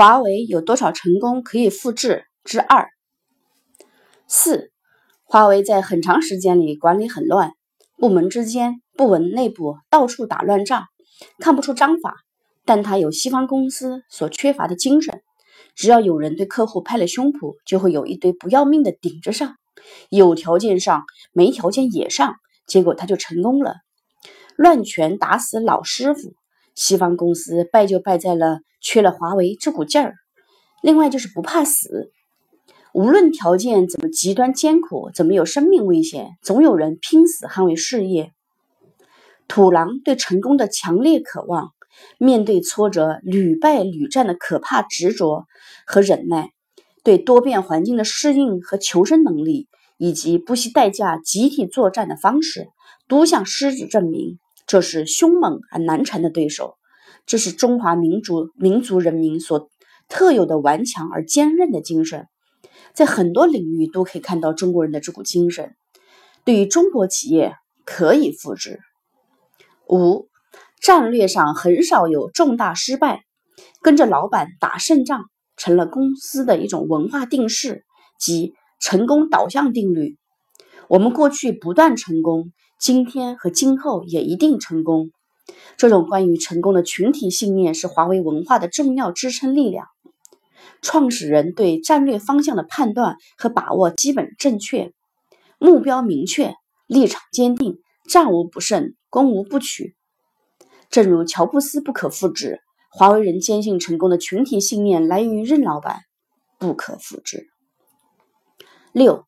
华为有多少成功可以复制？之二。四，华为在很长时间里管理很乱，部门之间、部门内部到处打乱仗，看不出章法。但它有西方公司所缺乏的精神，只要有人对客户拍了胸脯，就会有一堆不要命的顶着上，有条件上，没条件也上，结果他就成功了。乱拳打死老师傅，西方公司败就败在了缺了华为这股劲儿。另外就是不怕死，无论条件怎么极端艰苦，怎么有生命危险，总有人拼死捍卫事业。土狼对成功的强烈渴望。面对挫折屡败屡战的可怕执着和忍耐，对多变环境的适应和求生能力，以及不惜代价集体作战的方式，都向狮子证明这是凶猛而难缠的对手。这是中华民族民族人民所特有的顽强而坚韧的精神，在很多领域都可以看到中国人的这股精神。对于中国企业可以复制。五。战略上很少有重大失败，跟着老板打胜仗成了公司的一种文化定式即成功导向定律。我们过去不断成功，今天和今后也一定成功。这种关于成功的群体信念是华为文化的重要支撑力量。创始人对战略方向的判断和把握基本正确，目标明确，立场坚定，战无不胜，攻无不取。正如乔布斯不可复制，华为人坚信成功的群体信念来源于任老板，不可复制。六，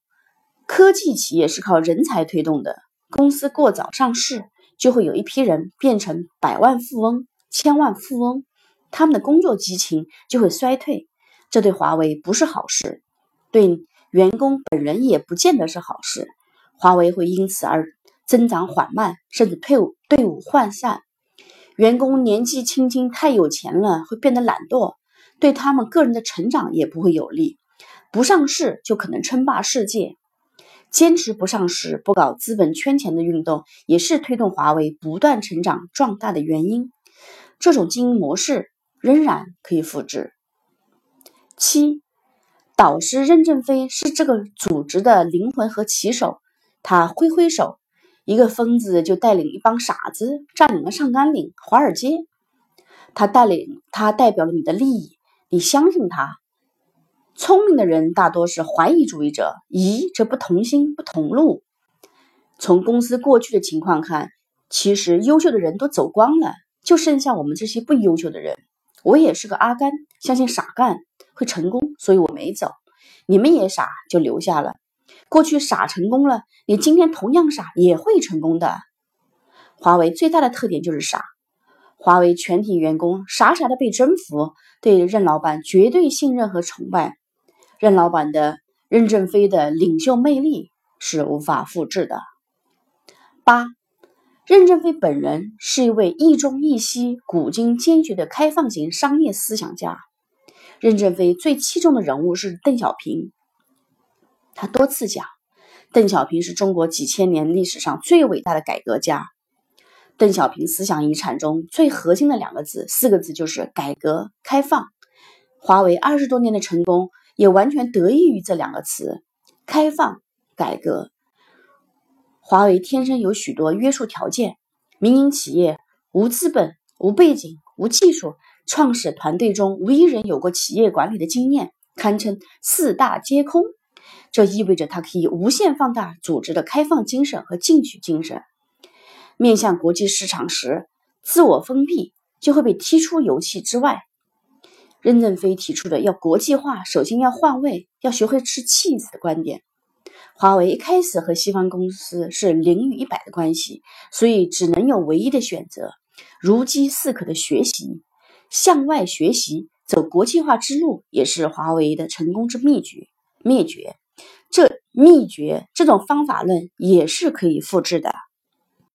科技企业是靠人才推动的，公司过早上市，就会有一批人变成百万富翁、千万富翁，他们的工作激情就会衰退，这对华为不是好事，对员工本人也不见得是好事。华为会因此而增长缓慢，甚至退伍队伍涣散。员工年纪轻轻太有钱了，会变得懒惰，对他们个人的成长也不会有利。不上市就可能称霸世界，坚持不上市、不搞资本圈钱的运动，也是推动华为不断成长壮大的原因。这种经营模式仍然可以复制。七，导师任正非是这个组织的灵魂和旗手，他挥挥手。一个疯子就带领一帮傻子占领了上甘岭、华尔街。他带领他代表了你的利益，你相信他。聪明的人大多是怀疑主义者，疑则不同心不同路。从公司过去的情况看，其实优秀的人都走光了，就剩下我们这些不优秀的人。我也是个阿甘，相信傻干会成功，所以我没走。你们也傻，就留下了。过去傻成功了，你今天同样傻也会成功的。华为最大的特点就是傻，华为全体员工傻傻的被征服，对任老板绝对信任和崇拜。任老板的任正非的领袖魅力是无法复制的。八，任正非本人是一位亦中亦西、古今坚决的开放型商业思想家。任正非最器重的人物是邓小平。他多次讲，邓小平是中国几千年历史上最伟大的改革家。邓小平思想遗产中最核心的两个字，四个字就是改革开放。华为二十多年的成功，也完全得益于这两个词：开放、改革。华为天生有许多约束条件，民营企业无资本、无背景、无技术，创始团队中无一人有过企业管理的经验，堪称四大皆空。这意味着它可以无限放大组织的开放精神和进取精神。面向国际市场时，自我封闭就会被踢出游戏之外。任正非提出的要国际化，首先要换位，要学会吃气子的观点。华为一开始和西方公司是零与一百的关系，所以只能有唯一的选择：如饥似渴的学习，向外学习，走国际化之路，也是华为的成功之秘诀。秘诀。这秘诀，这种方法论也是可以复制的。